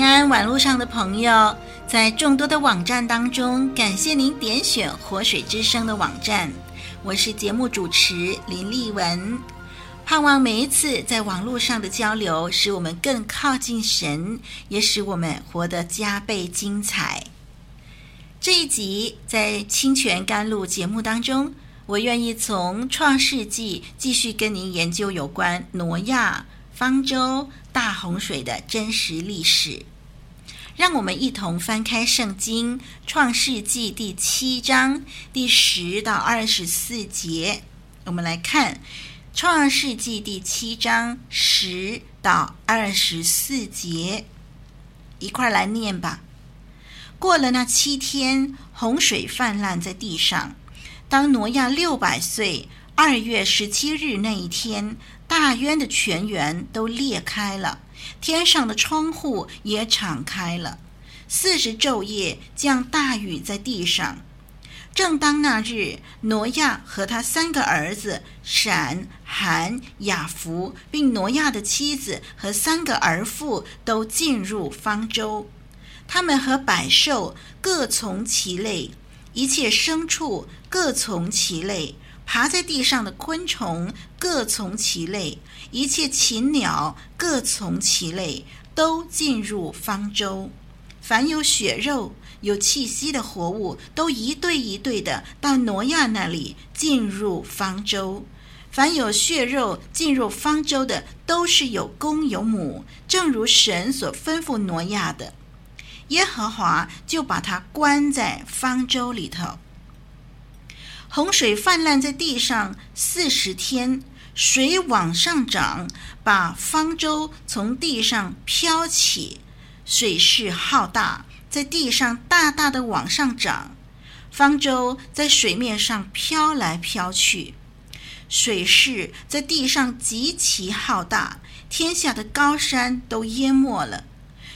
平安网络上的朋友，在众多的网站当中，感谢您点选活水之声的网站。我是节目主持林丽文。盼望每一次在网络上的交流，使我们更靠近神，也使我们活得加倍精彩。这一集在清泉甘露节目当中，我愿意从创世纪继续跟您研究有关挪亚方舟大洪水的真实历史。让我们一同翻开圣经创世纪第七章第十到二十四节，我们来看。创世纪第七章十到二十四节，一块来念吧。过了那七天，洪水泛滥在地上。当挪亚六百岁二月十七日那一天，大渊的泉源都裂开了，天上的窗户也敞开了。四十昼夜降大雨在地上。正当那日，挪亚和他三个儿子闪、含、雅弗，并挪亚的妻子和三个儿妇都进入方舟。他们和百兽各从其类，一切牲畜各从其类，爬在地上的昆虫各从其类，一切禽鸟各从其类，都进入方舟。凡有血肉，有气息的活物都一对一对的到挪亚那里进入方舟。凡有血肉进入方舟的，都是有公有母，正如神所吩咐挪亚的。耶和华就把他关在方舟里头。洪水泛滥在地上四十天，水往上涨，把方舟从地上飘起，水势浩大。在地上大大的往上涨，方舟在水面上飘来飘去，水势在地上极其浩大，天下的高山都淹没了，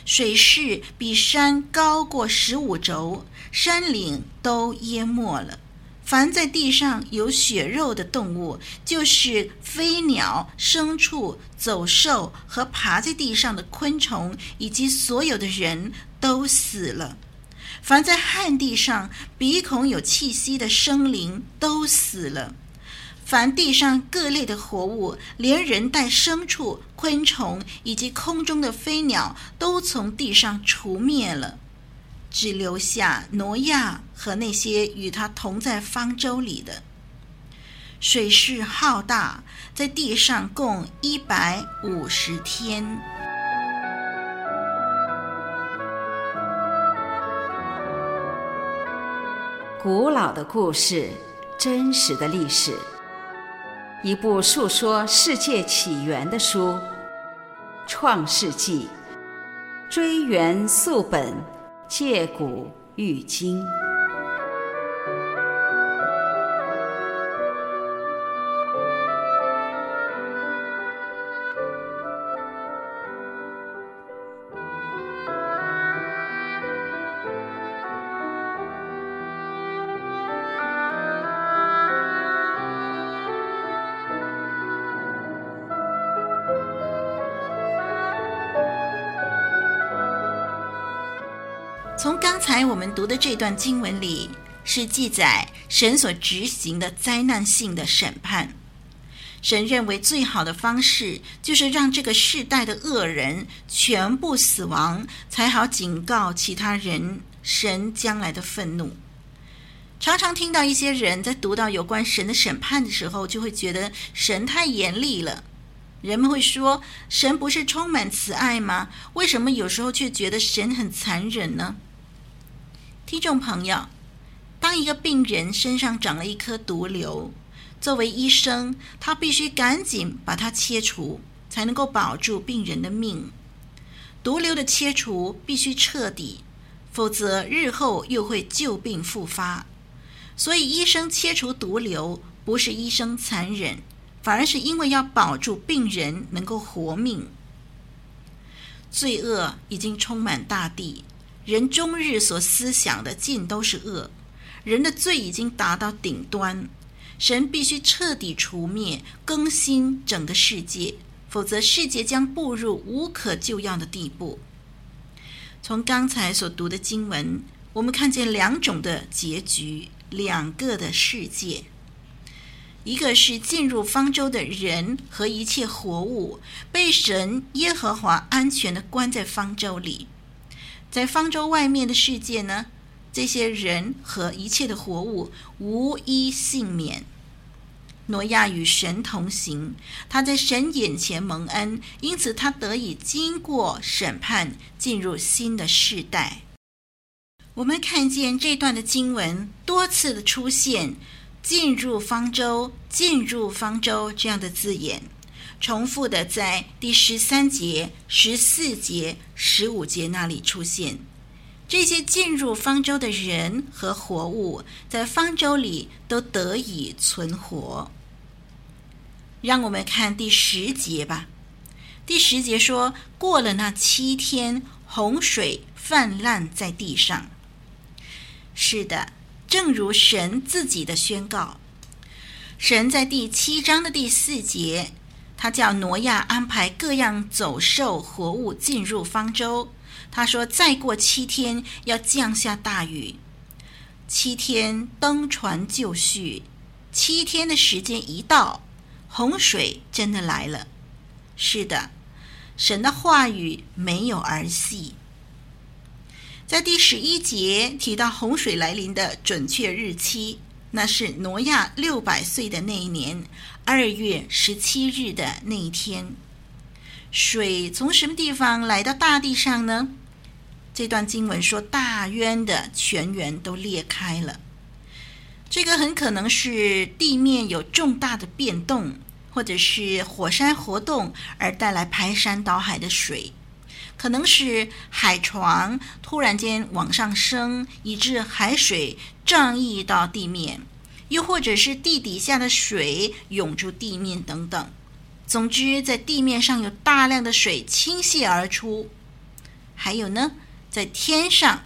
水势比山高过十五肘，山岭都淹没了。凡在地上有血肉的动物，就是飞鸟、牲畜、走兽和爬在地上的昆虫，以及所有的人。都死了，凡在旱地上鼻孔有气息的生灵都死了，凡地上各类的活物，连人带牲畜、昆虫以及空中的飞鸟，都从地上除灭了，只留下挪亚和那些与他同在方舟里的。水势浩大，在地上共一百五十天。古老的故事，真实的历史，一部述说世界起源的书，《创世纪》，追源溯本，借古喻今。从刚才我们读的这段经文里，是记载神所执行的灾难性的审判。神认为最好的方式，就是让这个世代的恶人全部死亡，才好警告其他人神将来的愤怒。常常听到一些人在读到有关神的审判的时候，就会觉得神太严厉了。人们会说，神不是充满慈爱吗？为什么有时候却觉得神很残忍呢？听众朋友，当一个病人身上长了一颗毒瘤，作为医生，他必须赶紧把它切除，才能够保住病人的命。毒瘤的切除必须彻底，否则日后又会旧病复发。所以，医生切除毒瘤不是医生残忍，反而是因为要保住病人能够活命。罪恶已经充满大地，人终日所思想的尽都是恶，人的罪已经达到顶端。神必须彻底除灭、更新整个世界，否则世界将步入无可救药的地步。从刚才所读的经文，我们看见两种的结局，两个的世界：一个是进入方舟的人和一切活物，被神耶和华安全地关在方舟里；在方舟外面的世界呢？这些人和一切的活物无一幸免。挪亚与神同行，他在神眼前蒙恩，因此他得以经过审判，进入新的世代。我们看见这段的经文多次的出现“进入方舟”“进入方舟”这样的字眼，重复的在第十三节、十四节、十五节那里出现。这些进入方舟的人和活物，在方舟里都得以存活。让我们看第十节吧。第十节说：“过了那七天，洪水泛滥在地上。”是的，正如神自己的宣告。神在第七章的第四节，他叫挪亚安排各样走兽活物进入方舟。他说：“再过七天要降下大雨，七天登船就绪。七天的时间一到，洪水真的来了。是的，神的话语没有儿戏。在第十一节提到洪水来临的准确日期，那是挪亚六百岁的那一年二月十七日的那一天。水从什么地方来到大地上呢？这段经文说，大渊的泉源都裂开了。这个很可能是地面有重大的变动，或者是火山活动而带来排山倒海的水，可能是海床突然间往上升，以致海水涨溢到地面，又或者是地底下的水涌出地面等等。总之，在地面上有大量的水倾泻而出。还有呢？在天上，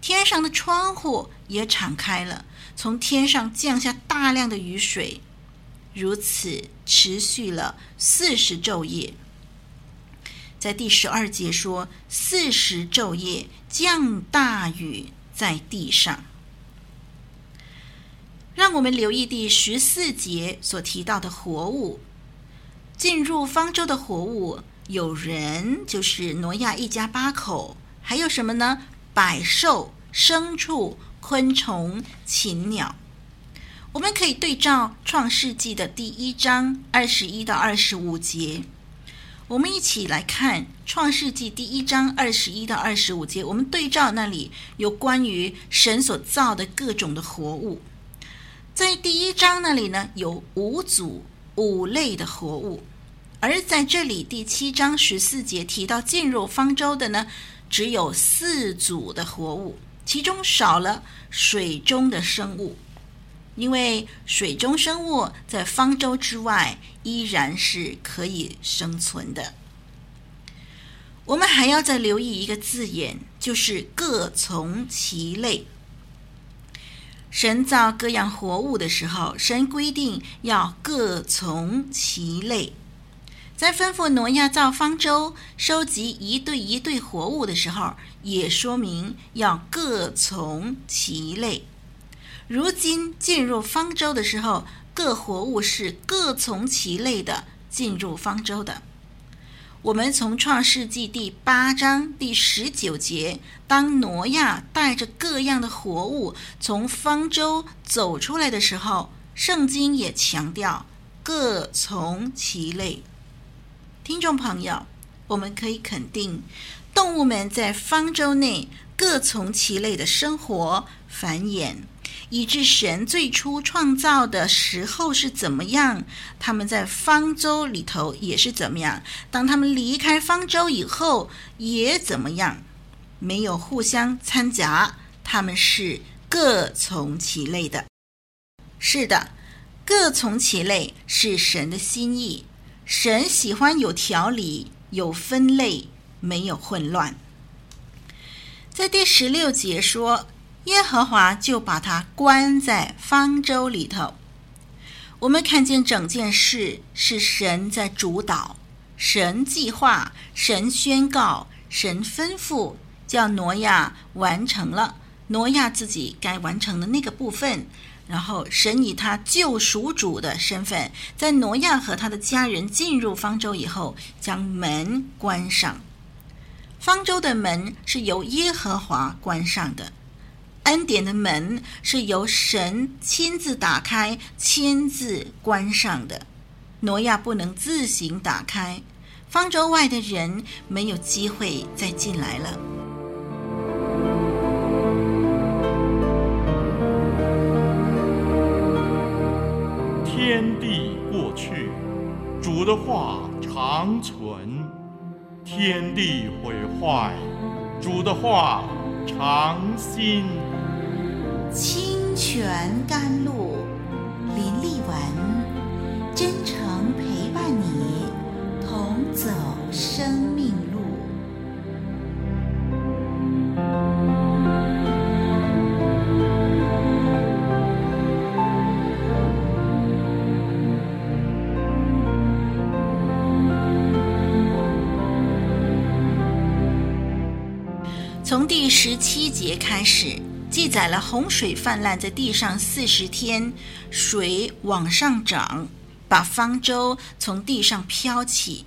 天上的窗户也敞开了，从天上降下大量的雨水，如此持续了四十昼夜。在第十二节说，四十昼夜降大雨在地上。让我们留意第十四节所提到的活物，进入方舟的活物，有人，就是挪亚一家八口。还有什么呢？百兽、牲畜、昆虫、禽鸟。我们可以对照《创世纪》的第一章二十一到二十五节。我们一起来看《创世纪》第一章二十一到二十五节。我们对照那里有关于神所造的各种的活物。在第一章那里呢，有五组五类的活物，而在这里第七章十四节提到进入方舟的呢，只有四组的活物，其中少了水中的生物，因为水中生物在方舟之外依然是可以生存的。我们还要再留意一个字眼，就是各从其类。神造各样活物的时候，神规定要各从其类。在吩咐挪亚造方舟、收集一对一对活物的时候，也说明要各从其类。如今进入方舟的时候，各活物是各从其类的进入方舟的。我们从创世纪第八章第十九节，当挪亚带着各样的活物从方舟走出来的时候，圣经也强调各从其类。听众朋友，我们可以肯定，动物们在方舟内各从其类的生活、繁衍，以致神最初创造的时候是怎么样，他们在方舟里头也是怎么样。当他们离开方舟以后，也怎么样，没有互相掺杂，他们是各从其类的。是的，各从其类是神的心意。神喜欢有条理、有分类，没有混乱。在第十六节说。耶和华就把他关在方舟里头。我们看见整件事是神在主导，神计划，神宣告，神吩咐，叫挪亚完成了挪亚自己该完成的那个部分。然后，神以他救赎主的身份，在挪亚和他的家人进入方舟以后，将门关上。方舟的门是由耶和华关上的。恩典的门是由神亲自打开、亲自关上的。挪亚不能自行打开，方舟外的人没有机会再进来了。天地过去，主的话长存；天地毁坏，主的话长新。清泉甘露，林立文，真诚陪伴你，同走生命路。从第十七节开始。记载了洪水泛滥在地上四十天，水往上涨，把方舟从地上飘起。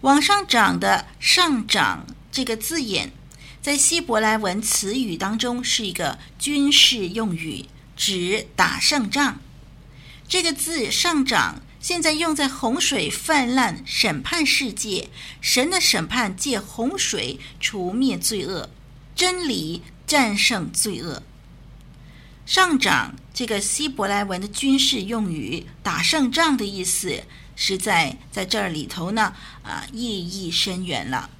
往上涨的“上涨”这个字眼，在希伯来文词语当中是一个军事用语，指打胜仗。这个字“上涨”现在用在洪水泛滥、审判世界，神的审判借洪水除灭罪恶，真理。战胜罪恶，上涨这个希伯来文的军事用语，打胜仗的意思，实在在这里头呢，啊，意义深远了。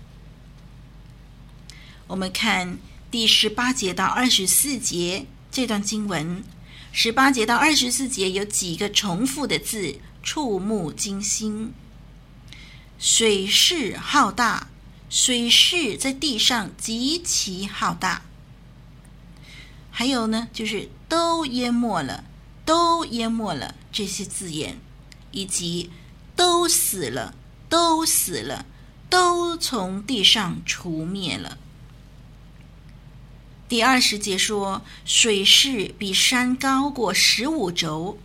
我们看第十八节到二十四节这段经文，十八节到二十四节有几个重复的字，触目惊心。水势浩大，水势在地上极其浩大。还有呢，就是都淹没了，都淹没了这些字眼，以及都死了，都死了，都从地上除灭了。第二十节说，水势比山高过十五肘，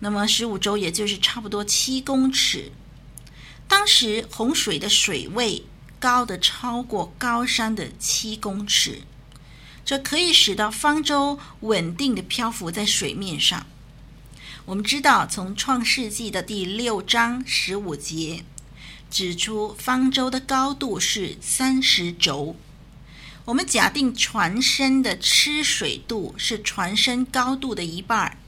那么十五肘也就是差不多七公尺。当时洪水的水位高的超过高山的七公尺。这可以使得方舟稳定地漂浮在水面上。我们知道，从创世纪的第六章十五节指出，方舟的高度是三十肘。我们假定船身的吃水度是船身高度的一半儿，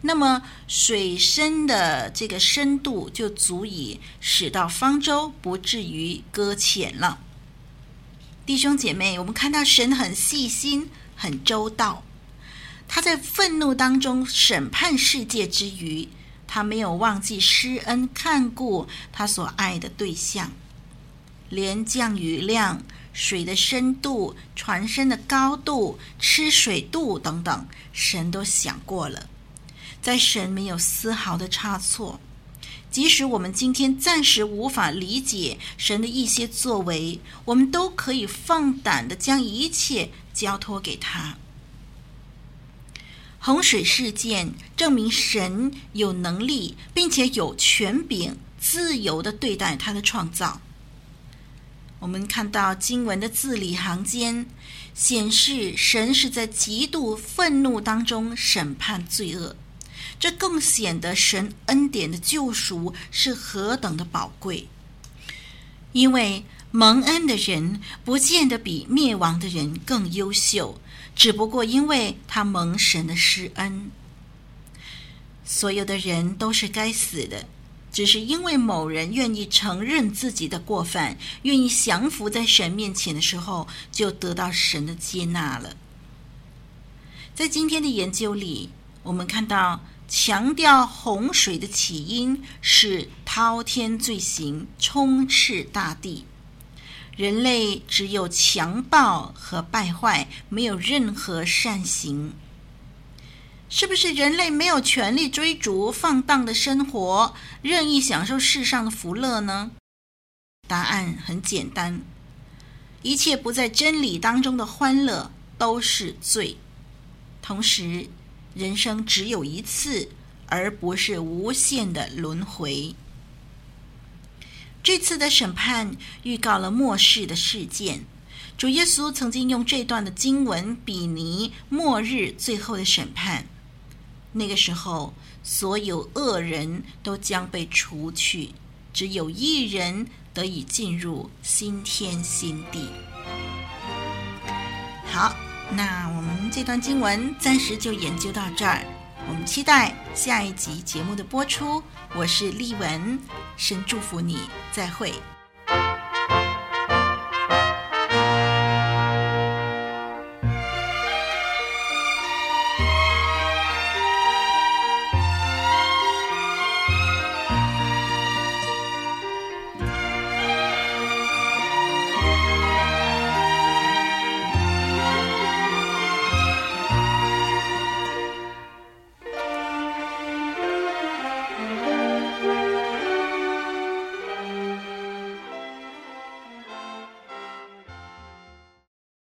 那么水深的这个深度就足以使到方舟不至于搁浅了。弟兄姐妹，我们看到神很细心、很周到。他在愤怒当中审判世界之余，他没有忘记施恩看顾他所爱的对象。连降雨量、水的深度、船身的高度、吃水度等等，神都想过了。在神没有丝毫的差错。即使我们今天暂时无法理解神的一些作为，我们都可以放胆地将一切交托给他。洪水事件证明神有能力，并且有权柄，自由地对待他的创造。我们看到经文的字里行间，显示神是在极度愤怒当中审判罪恶。这更显得神恩典的救赎是何等的宝贵，因为蒙恩的人不见得比灭亡的人更优秀，只不过因为他蒙神的施恩。所有的人都是该死的，只是因为某人愿意承认自己的过犯，愿意降服在神面前的时候，就得到神的接纳了。在今天的研究里，我们看到强调洪水的起因是滔天罪行充斥大地，人类只有强暴和败坏，没有任何善行。是不是人类没有权利追逐放荡的生活，任意享受世上的福乐呢？答案很简单，一切不在真理当中的欢乐都是罪。同时，人生只有一次，而不是无限的轮回。这次的审判预告了末世的事件。主耶稣曾经用这段的经文比拟末日最后的审判。那个时候，所有恶人都将被除去，只有一人得以进入新天新地。好。那我们这段经文暂时就研究到这儿，我们期待下一集节目的播出。我是丽文，神祝福你，再会。